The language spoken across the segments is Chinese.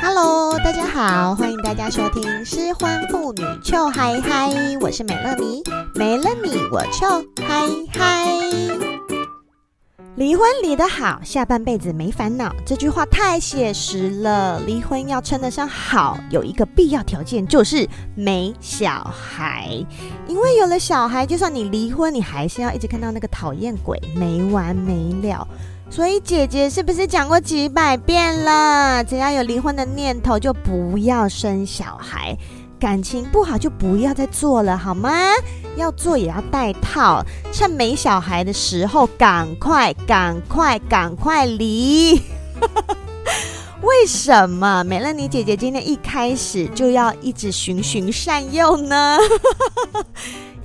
Hello，大家好，欢迎大家收听《失婚妇女 Chill High High》，我是美乐妮，没了你我 Chill High High。离婚离得好，下半辈子没烦恼，这句话太写实了。离婚要称得上好，有一个必要条件就是没小孩，因为有了小孩，就算你离婚，你还是要一直看到那个讨厌鬼，没完没了。所以姐姐是不是讲过几百遍了？只要有离婚的念头，就不要生小孩。感情不好就不要再做了，好吗？要做也要带套，趁没小孩的时候，赶快、赶快、赶快离。为什么美乐妮姐姐今天一开始就要一直循循善诱呢？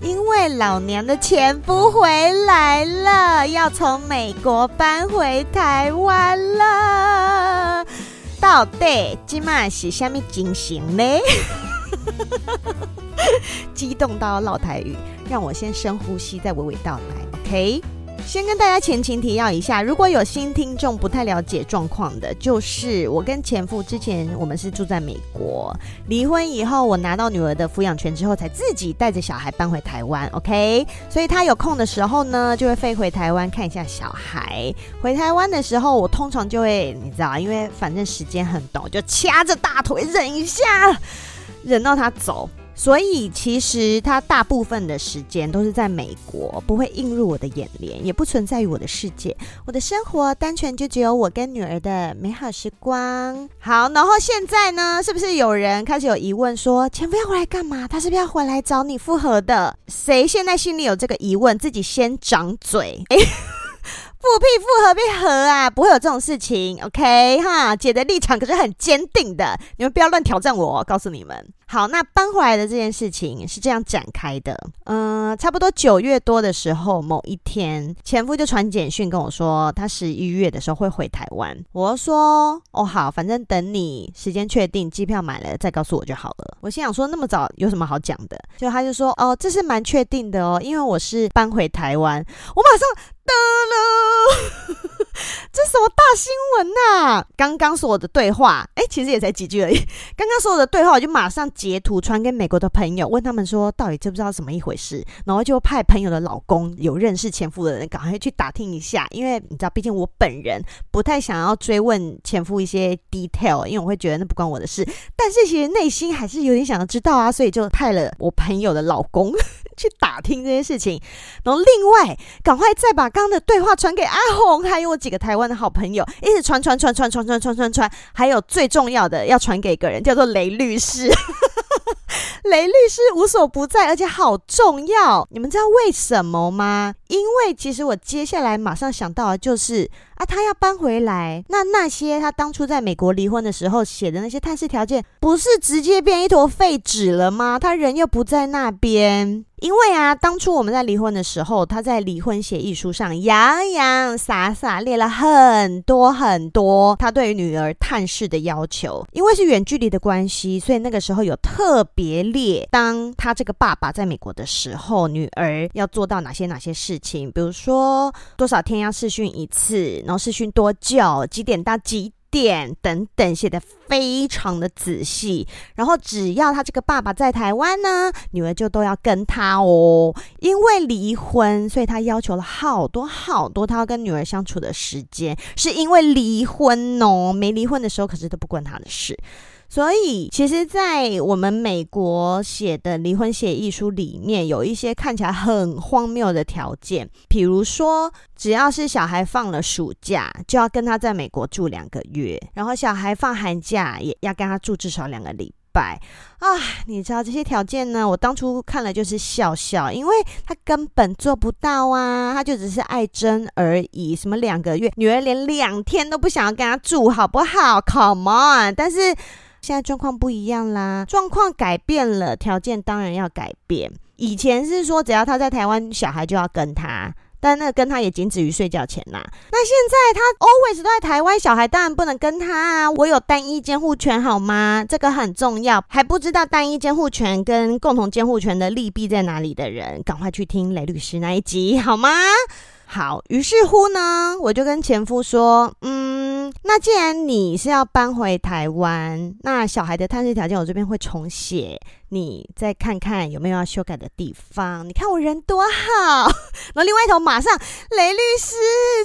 因为老娘的前夫回来了，要从美国搬回台湾了。到底今晚是虾米情形呢？激动到落台语，让我先深呼吸，再娓娓道来。OK，先跟大家前情提要一下，如果有新听众不太了解状况的，就是我跟前夫之前我们是住在美国，离婚以后我拿到女儿的抚养权之后，才自己带着小孩搬回台湾。OK，所以他有空的时候呢，就会飞回台湾看一下小孩。回台湾的时候，我通常就会你知道，因为反正时间很短，就掐着大腿忍一下。忍到他走，所以其实他大部分的时间都是在美国，不会映入我的眼帘，也不存在于我的世界。我的生活单纯就只有我跟女儿的美好时光。好，然后现在呢，是不是有人开始有疑问说，前夫要回来干嘛？他是不是要回来找你复合的？谁现在心里有这个疑问，自己先掌嘴。欸复辟复合必合啊，不会有这种事情，OK 哈？姐的立场可是很坚定的，你们不要乱挑战我，告诉你们。好，那搬回来的这件事情是这样展开的，嗯、差不多九月多的时候，某一天，前夫就传简讯跟我说，他十一月的时候会回台湾。我说，哦好，反正等你时间确定，机票买了再告诉我就好了。我心想说，那么早有什么好讲的？就他就说，哦，这是蛮确定的哦，因为我是搬回台湾，我马上。哒了，这什么大新闻呐、啊？刚刚说我的对话，哎，其实也才几句而已。刚刚说我的对话，我就马上截图传给美国的朋友，问他们说到底知不知道怎么一回事，然后就派朋友的老公有认识前夫的人，赶快去打听一下。因为你知道，毕竟我本人不太想要追问前夫一些 detail，因为我会觉得那不关我的事。但是其实内心还是有点想要知道啊，所以就派了我朋友的老公去打听这些事情，然后另外赶快再把。刚刚的对话传给阿红，还有我几个台湾的好朋友，一直传传传传传传传传传，还有最重要的要传给一个人，叫做雷律师。雷律师无所不在，而且好重要。你们知道为什么吗？因为其实我接下来马上想到的就是啊，他要搬回来，那那些他当初在美国离婚的时候写的那些探视条件，不是直接变一坨废纸了吗？他人又不在那边。因为啊，当初我们在离婚的时候，他在离婚协议书上洋洋洒洒列了很多很多他对女儿探视的要求。因为是远距离的关系，所以那个时候有特别列，当他这个爸爸在美国的时候，女儿要做到哪些哪些事情，比如说多少天要试训一次，然后试训多久，几点到几点。等等写的非常的仔细，然后只要他这个爸爸在台湾呢，女儿就都要跟他哦。因为离婚，所以他要求了好多好多他要跟女儿相处的时间，是因为离婚哦。没离婚的时候，可是都不关他的事。所以，其实，在我们美国写的离婚协议书里面，有一些看起来很荒谬的条件，比如说，只要是小孩放了暑假，就要跟他在美国住两个月，然后小孩放寒假也要跟他住至少两个礼拜啊！你知道这些条件呢？我当初看了就是笑笑，因为他根本做不到啊！他就只是爱争而已。什么两个月，女儿连两天都不想要跟他住，好不好？Come on！但是现在状况不一样啦，状况改变了，条件当然要改变。以前是说，只要他在台湾，小孩就要跟他。但那跟他也仅止于睡觉前啦。那现在他 always 都在台湾，小孩当然不能跟他啊。我有单一监护权好吗？这个很重要。还不知道单一监护权跟共同监护权的利弊在哪里的人，赶快去听雷律师那一集好吗？好，于是乎呢，我就跟前夫说，嗯，那既然你是要搬回台湾，那小孩的探视条件我这边会重写，你再看看有没有要修改的地方。你看我人多好，然后另外一头马上雷律师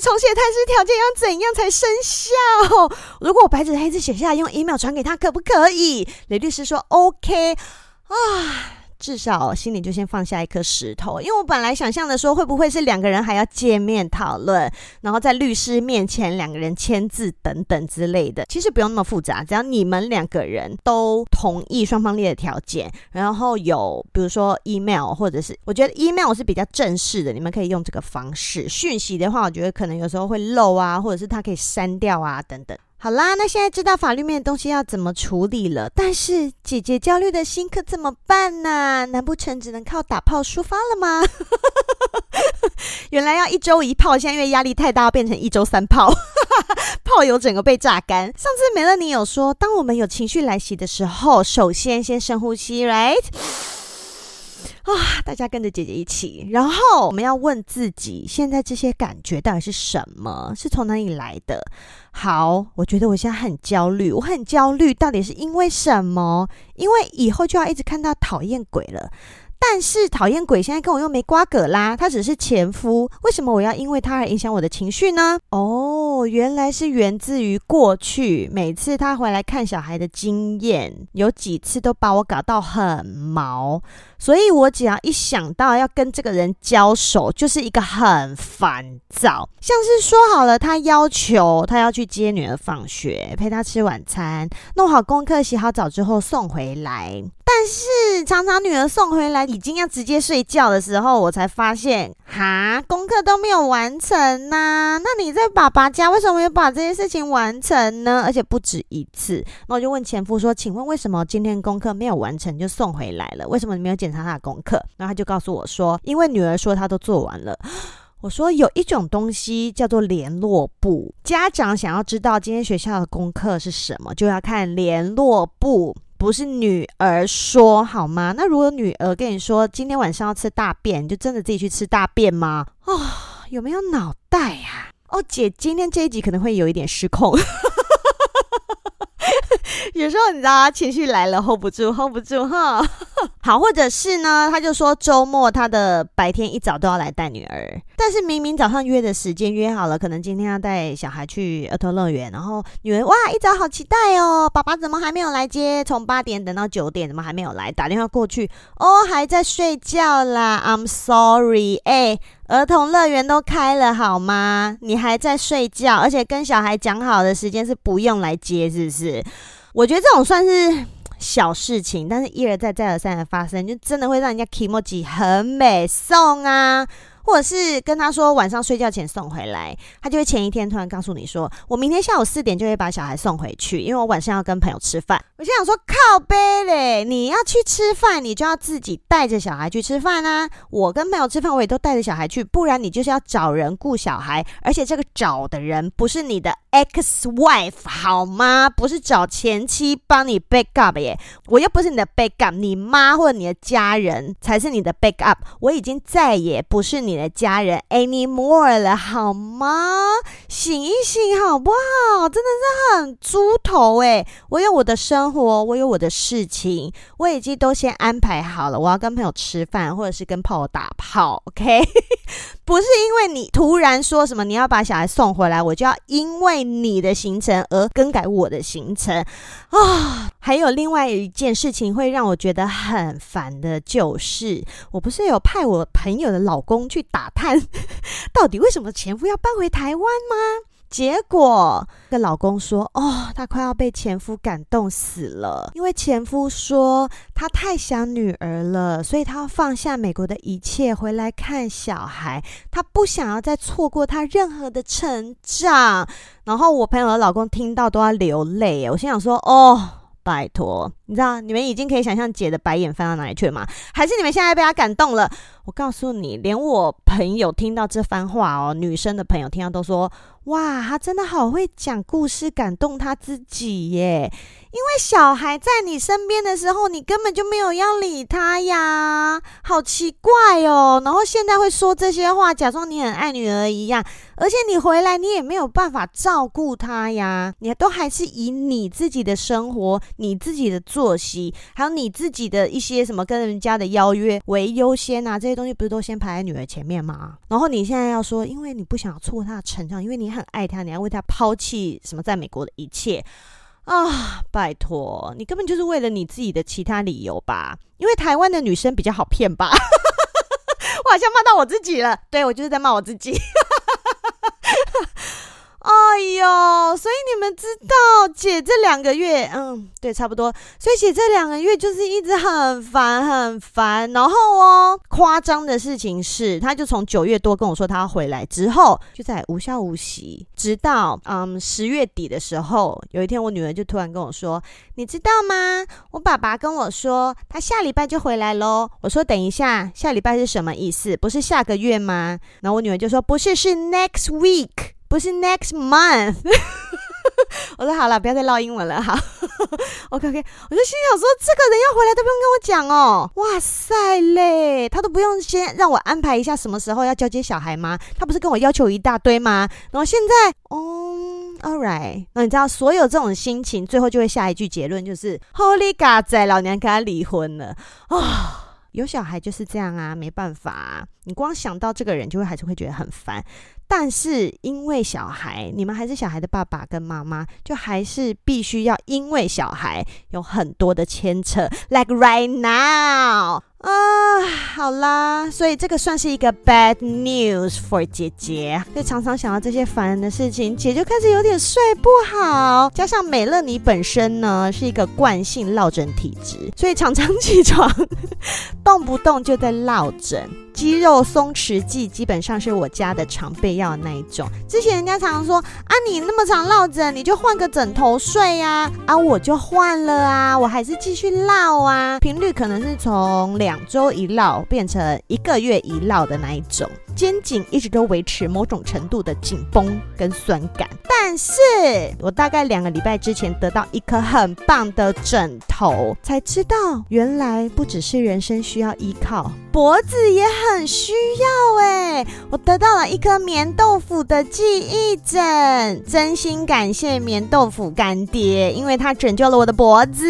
重写探视条件要怎样才生效？如果我白纸黑字写下来，用 email 传给他，可不可以？雷律师说 OK 啊。至少心里就先放下一颗石头，因为我本来想象的说，会不会是两个人还要见面讨论，然后在律师面前两个人签字等等之类的。其实不用那么复杂，只要你们两个人都同意双方列的条件，然后有比如说 email 或者是，我觉得 email 是比较正式的，你们可以用这个方式。讯息的话，我觉得可能有时候会漏啊，或者是它可以删掉啊等等。好啦，那现在知道法律面的东西要怎么处理了，但是姐姐焦虑的心可怎么办呢、啊？难不成只能靠打炮抒发了吗？原来要一周一炮，现在因为压力太大，变成一周三炮，炮友整个被榨干。上次美乐你有说，当我们有情绪来袭的时候，首先先深呼吸，right？啊！大家跟着姐姐一起，然后我们要问自己：现在这些感觉到底是什么？是从哪里来的？好，我觉得我现在很焦虑，我很焦虑，到底是因为什么？因为以后就要一直看到讨厌鬼了。但是讨厌鬼现在跟我又没瓜葛啦，他只是前夫，为什么我要因为他而影响我的情绪呢？哦，原来是源自于过去，每次他回来看小孩的经验，有几次都把我搞到很毛，所以我只要一想到要跟这个人交手，就是一个很烦躁。像是说好了，他要求他要去接女儿放学，陪她吃晚餐，弄好功课，洗好澡之后送回来。但是常常女儿送回来已经要直接睡觉的时候，我才发现，哈，功课都没有完成呐、那你在爸爸家为什么没有把这件事情完成呢？而且不止一次。那我就问前夫说：“请问为什么今天功课没有完成就送回来了？为什么你没有检查他的功课？”然后他就告诉我说：“因为女儿说她都做完了。”我说：“有一种东西叫做联络簿，家长想要知道今天学校的功课是什么，就要看联络簿。”不是女儿说好吗？那如果女儿跟你说今天晚上要吃大便，你就真的自己去吃大便吗？哦，有没有脑袋呀？哦，姐，今天这一集可能会有一点失控。有时候你知道，情绪来了，hold 不住，hold 不住哈。好，或者是呢，他就说周末他的白天一早都要来带女儿，但是明明早上约的时间约好了，可能今天要带小孩去儿童乐园，然后女儿哇一早好期待哦，爸爸怎么还没有来接？从八点等到九点，怎么还没有来？打电话过去，哦还在睡觉啦，I'm sorry，哎，儿童乐园都开了好吗？你还在睡觉，而且跟小孩讲好的时间是不用来接，是不是？我觉得这种算是 小事情，但是一而再再而三的发生，就真的会让人家 kimochi 很美送啊。或者是跟他说晚上睡觉前送回来，他就会前一天突然告诉你说，我明天下午四点就会把小孩送回去，因为我晚上要跟朋友吃饭。我就想说靠背嘞，你要去吃饭，你就要自己带着小孩去吃饭啊。我跟朋友吃饭，我也都带着小孩去，不然你就是要找人雇小孩，而且这个找的人不是你的 ex wife 好吗？不是找前妻帮你 back up 耶，我又不是你的 back up，你妈或者你的家人才是你的 back up。我已经再也不是你的家人 anymore 了，好吗？醒一醒好不好？真的是很猪头诶。我有我的生活，我有我的事情，我已经都先安排好了。我要跟朋友吃饭，或者是跟炮友打炮，OK？不是因为你突然说什么你要把小孩送回来，我就要因为你的行程而更改我的行程啊、哦！还有另外一件事情会让我觉得很烦的，就是我不是有派我朋友的老公去打探，到底为什么前夫要搬回台湾吗？结果跟老公说：“哦，他快要被前夫感动死了，因为前夫说他太想女儿了，所以他要放下美国的一切回来看小孩，他不想要再错过他任何的成长。”然后我朋友的老公听到都要流泪，我心想说：“哦。”拜托，你知道你们已经可以想象姐的白眼翻到哪里去了吗？还是你们现在被他感动了？我告诉你，连我朋友听到这番话哦，女生的朋友听到都说：哇，他真的好会讲故事，感动他自己耶。因为小孩在你身边的时候，你根本就没有要理他呀，好奇怪哦。然后现在会说这些话，假装你很爱女儿一样。而且你回来，你也没有办法照顾他呀，你都还是以你自己的生活、你自己的作息，还有你自己的一些什么跟人家的邀约为优先啊。这些东西不是都先排在女儿前面吗？然后你现在要说，因为你不想错过她的成长，因为你很爱她，你要为她抛弃什么在美国的一切。啊，拜托，你根本就是为了你自己的其他理由吧？因为台湾的女生比较好骗吧？我好像骂到我自己了，对，我就是在骂我自己。哎呦，所以你们知道，姐这两个月，嗯，对，差不多。所以姐这两个月就是一直很烦，很烦。然后哦，夸张的事情是，她就从九月多跟我说她要回来之后，就在无消无息，直到嗯十月底的时候，有一天我女儿就突然跟我说：“你知道吗？我爸爸跟我说，他下礼拜就回来喽。”我说：“等一下，下礼拜是什么意思？不是下个月吗？”然后我女儿就说：“不是，是 next week。”不是 next month，我说好了，不要再唠英文了，好，OK OK，我就心想说，这个人要回来都不用跟我讲哦，哇塞嘞，他都不用先让我安排一下什么时候要交接小孩吗？他不是跟我要求一大堆吗？然后现在，哦，All right，那你知道所有这种心情，最后就会下一句结论，就是 Holy God，在老娘跟他离婚了啊。哦有小孩就是这样啊，没办法，你光想到这个人，就会还是会觉得很烦。但是因为小孩，你们还是小孩的爸爸跟妈妈，就还是必须要因为小孩有很多的牵扯，like right now。啊，好啦，所以这个算是一个 bad news for 姐姐，所以常常想到这些烦人的事情，姐就开始有点睡不好。加上美乐妮本身呢是一个惯性落枕体质，所以常常起床动不动就在落枕。肌肉松弛剂基本上是我家的常备药那一种。之前人家常常说啊，你那么常落枕，你就换个枕头睡呀。啊，我就换了啊，我还是继续落啊，频率可能是从两两周一落变成一个月一落的那一种。肩颈一直都维持某种程度的紧绷跟酸感，但是我大概两个礼拜之前得到一颗很棒的枕头，才知道原来不只是人生需要依靠，脖子也很需要哎！我得到了一颗棉豆腐的记忆枕，真心感谢棉豆腐干爹，因为他拯救了我的脖子。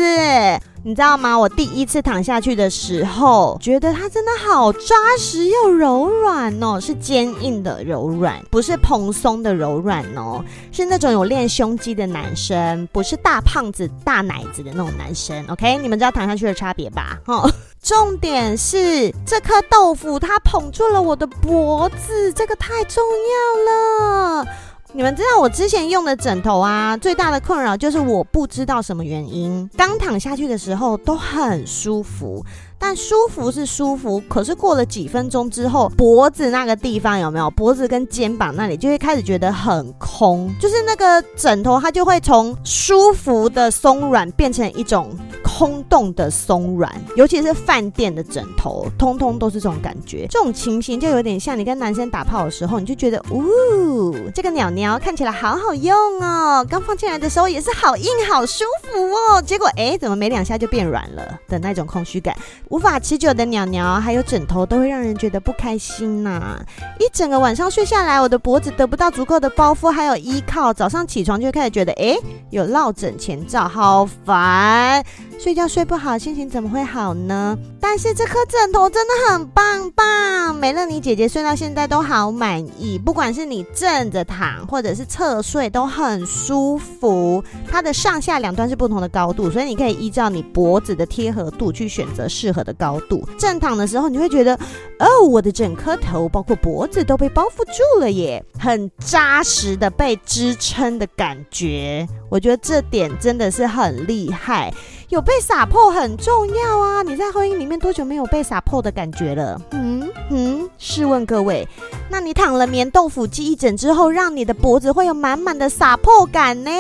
你知道吗？我第一次躺下去的时候，觉得它真的好扎实又柔软哦，是坚硬的柔软，不是蓬松的柔软哦，是那种有练胸肌的男生，不是大胖子大奶子的那种男生。OK，你们知道躺下去的差别吧？哈，重点是这颗豆腐它捧住了我的脖子，这个太重要了。你们知道我之前用的枕头啊，最大的困扰就是我不知道什么原因，刚躺下去的时候都很舒服。但舒服是舒服，可是过了几分钟之后，脖子那个地方有没有？脖子跟肩膀那里就会开始觉得很空，就是那个枕头它就会从舒服的松软变成一种空洞的松软，尤其是饭店的枕头，通通都是这种感觉。这种情形就有点像你跟男生打炮的时候，你就觉得，呜，这个鸟鸟看起来好好用哦，刚放进来的时候也是好硬好舒服哦，结果哎，怎么没两下就变软了的那种空虚感。无法持久的鸟鸟，还有枕头都会让人觉得不开心呐、一整个晚上睡下来，我的脖子得不到足够的包覆，还有依靠，早上起床就开始觉得，哎，有落枕前兆，好烦。睡觉睡不好，心情怎么会好呢？但是这颗枕头真的很棒棒，美乐妮姐姐睡到现在都好满意，不管是你正着躺或者是侧睡都很舒服。它的上下两端是不同的高度，所以你可以依照你脖子的贴合度去选择适合的高度。正躺的时候，你会觉得哦，我的整颗头包括脖子都被包覆住了耶，很扎实的被支撑的感觉。我觉得这点真的是很厉害。有被撒破很重要啊！你在婚姻里面多久没有被撒破的感觉了？嗯嗯，试问各位，那你躺了棉豆腐记忆枕之后，让你的脖子会有满满的撒破感呢？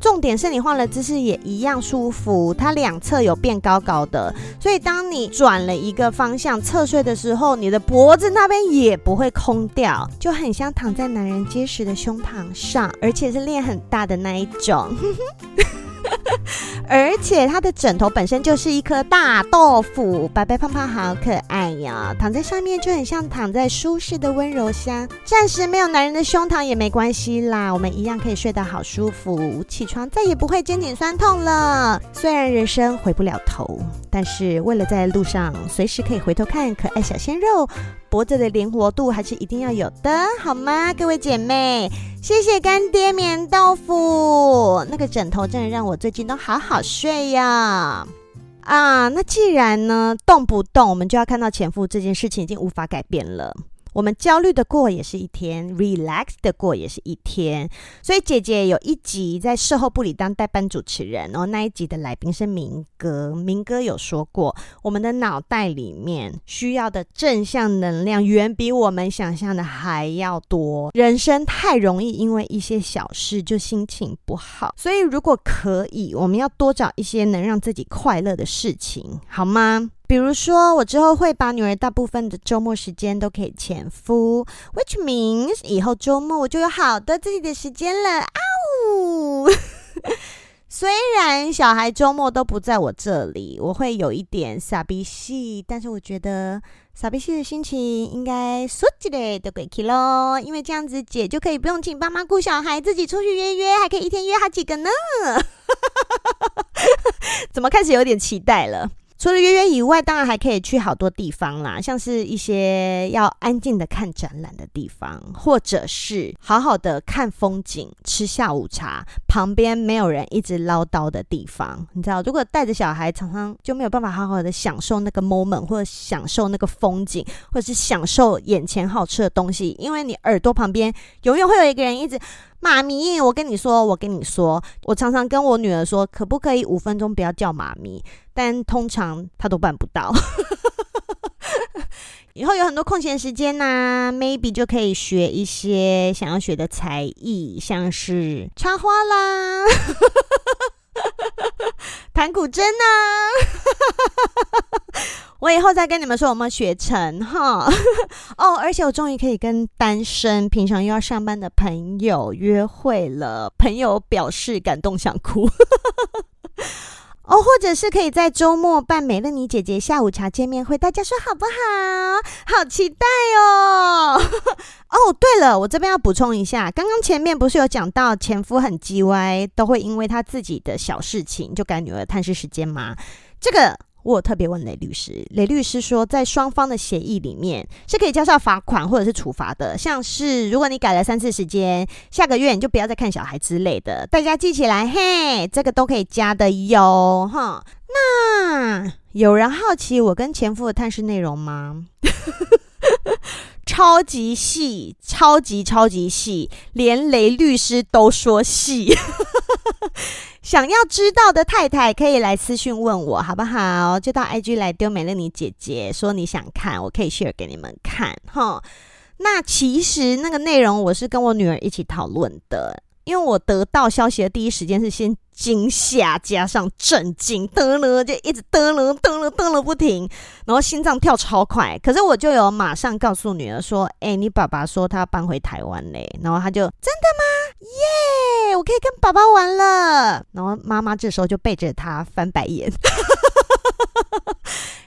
重点是你换了姿势也一样舒服，它两侧有变高高的，所以当你转了一个方向侧睡的时候，你的脖子那边也不会空掉，就很像躺在男人结实的胸膛上，而且是练很大的那一种。而 而且它的枕头本身就是一颗大豆腐，白白胖胖，好可爱呀！躺在上面就很像躺在舒适的温柔乡。暂时没有男人的胸膛也没关系啦，我们一样可以睡得好舒服，起床再也不会肩颈酸痛了。虽然人生回不了头，但是为了在路上随时可以回头看可爱小鲜肉，脖子的灵活度还是一定要有的，好吗？各位姐妹。谢谢干爹棉豆腐，那个枕头真的让我最近都好好睡呀！啊，那既然呢动不动我们就要看到前夫这件事情已经无法改变了。我们焦虑的过也是一天，relax 的过也是一天。所以姐姐有一集在售后部里当代班主持人，然后那一集的来宾是明哥。明哥有说过，我们的脑袋里面需要的正向能量远比我们想象的还要多。人生太容易因为一些小事就心情不好，所以如果可以，我们要多找一些能让自己快乐的事情，好吗？比如说，我之后会把女儿大部分的周末时间都给前夫，which means 以后周末我就有好多自己的时间了。啊呜！虽然小孩周末都不在我这里，我会有一点傻逼戏，但是我觉得傻逼戏的心情应该说起来都可以咯，因为这样子姐就可以不用请爸妈顾小孩，自己出去约约，还可以一天约好几个呢。怎么开始有点期待了？除了约约以外，当然还可以去好多地方啦，像是一些要安静的看展览的地方，或者是好好的看风景、吃下午茶，旁边没有人一直唠叨的地方。你知道，如果带着小孩，常常就没有办法好好的享受那个 moment，或者享受那个风景，或者是享受眼前好吃的东西，因为你耳朵旁边永远会有一个人一直。妈咪，我跟你说，我跟你说，我常常跟我女儿说，可不可以五分钟不要叫妈咪？但通常她都办不到。以后有很多空闲时间呐、，maybe 就可以学一些想要学的才艺，像是插花啦。弹古筝呢？我以后再跟你们说有没有学成哈。哦，而且我终于可以跟单身、平常又要上班的朋友约会了。朋友表示感动想哭。哦，或者是可以在周末办美乐妮姐姐下午茶见面会，大家说好不好？好期待哦！哦，对了，我这边要补充一下，刚刚前面不是有讲到前夫很叽歪，都会因为他自己的小事情就赶女儿探视时间吗？这个。我有特别问雷律师，雷律师说，在双方的协议里面是可以加上罚款或者是处罚的，像是如果你改了三次时间，下个月你就不要再看小孩之类的，大家记起来，嘿，这个都可以加的哟，哈。那有人好奇我跟前夫的探视内容吗？超级细，超级超级细，连雷律师都说细。想要知道的太太可以来私讯问我，好不好？就到 IG 来丢美乐妮姐姐，说你想看，我可以 share 给你们看。哈，那其实那个内容我是跟我女儿一起讨论的，因为我得到消息的第一时间是先惊吓加上震惊，噔了就一直噔了噔了噔了不停，然后心脏跳超快。可是我就有马上告诉女儿说：“哎、你爸爸说他要搬回台湾嘞。”然后他就真的吗？耶、我可以跟爸爸玩了。然后妈妈这时候就背着他翻白眼。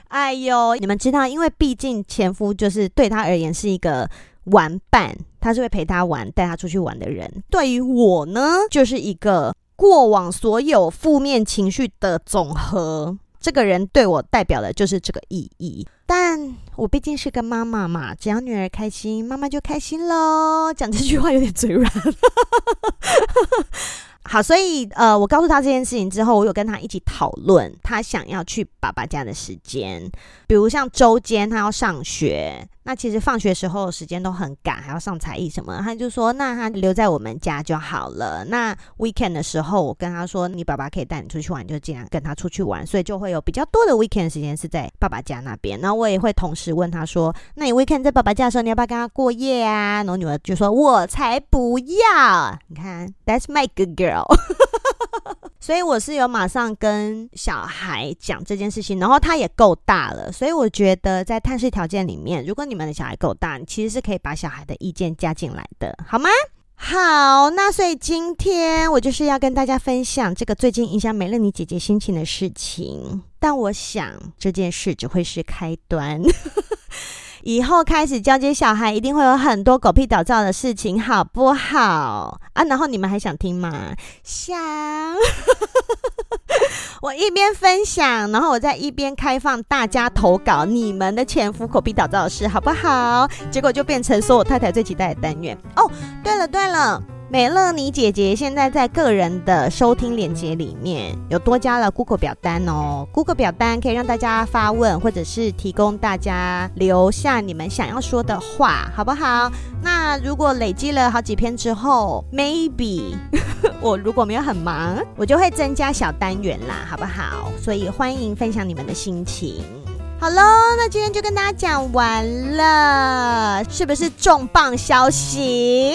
哎呦，你们知道，因为毕竟前夫就是对他而言是一个玩伴，他是会陪他玩、带他出去玩的人。对于我呢，就是一个。过往所有负面情绪的总和。这个人对我代表的就是这个意义，但我毕竟是个妈妈嘛，只要女儿开心，妈妈就开心喽。讲这句话有点嘴软。好，所以呃，我告诉他这件事情之后，我有跟他一起讨论他想要去爸爸家的时间，比如像周间他要上学，那其实放学时候时间都很赶，还要上才艺什么，他就说那他留在我们家就好了。那 weekend 的时候，我跟他说你爸爸可以带你出去玩，就尽量跟他出去玩，所以就会有比较多的 weekend 时间是在爸爸家那边。然后我也会同时问他说，那你 weekend 在爸爸家的时候，你要不要跟他过夜啊？然后女儿就说我才不要，你看，That's my good girl。所以我是有马上跟小孩讲这件事情，然后他也够大了，所以我觉得在探视条件里面，如果你们的小孩够大，你其实是可以把小孩的意见加进来的，好吗？好，那所以今天我就是要跟大家分享这个最近影响美乐妮姐姐心情的事情，但我想这件事只会是开端。以后开始交接小孩，一定会有很多狗屁倒灶的事情，好不好啊？然后你们还想听吗？想。我一边分享，然后我再一边开放大家投稿你们的前夫狗屁倒灶的事，好不好？结果就变成说我太太最期待的单元哦。对了对了。美乐妮姐姐现在在个人的收听链接里面有多加了 Google 表单哦，Google 表单可以让大家发问，或者是提供大家留下你们想要说的话，好不好？那如果累积了好几篇之后，maybe 我如果没有很忙，我就会增加小单元啦，好不好？所以欢迎分享你们的心情。好喽，那今天就跟大家讲完了，是不是重磅消息？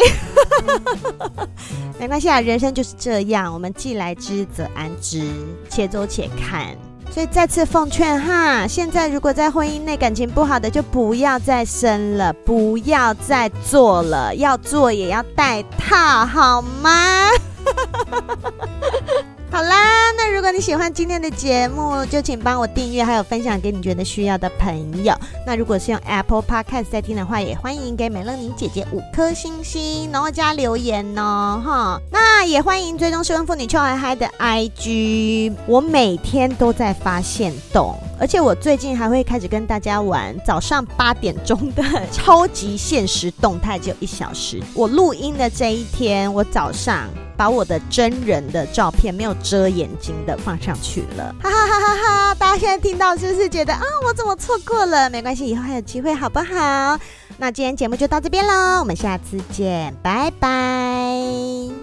没关系啊，人生就是这样，我们既来之则安之，且走且看。所以再次奉劝哈，现在如果在婚姻内感情不好的，就不要再生了，不要再做了，要做也要戴套，好吗？好啦，那如果你喜欢今天的节目，就请帮我订阅，还有分享给你觉得需要的朋友。那如果是用 Apple Podcast 在听的话，也欢迎给美乐妮姐姐五颗星星，然后加留言哦，哈。那也欢迎追踪失婚妇女秋嗨嗨的 IG，我每天都在发现动，而且我最近还会开始跟大家玩早上八点钟的 超级限时动态，只有一小时。我录音的这一天，我早上。把我的真人的照片没有遮眼睛的放上去了，哈哈哈哈哈！大家现在听到是不是觉得啊，我怎么错过了？没关系，以后还有机会，好不好？那今天节目就到这边喽，我们下次见，拜拜。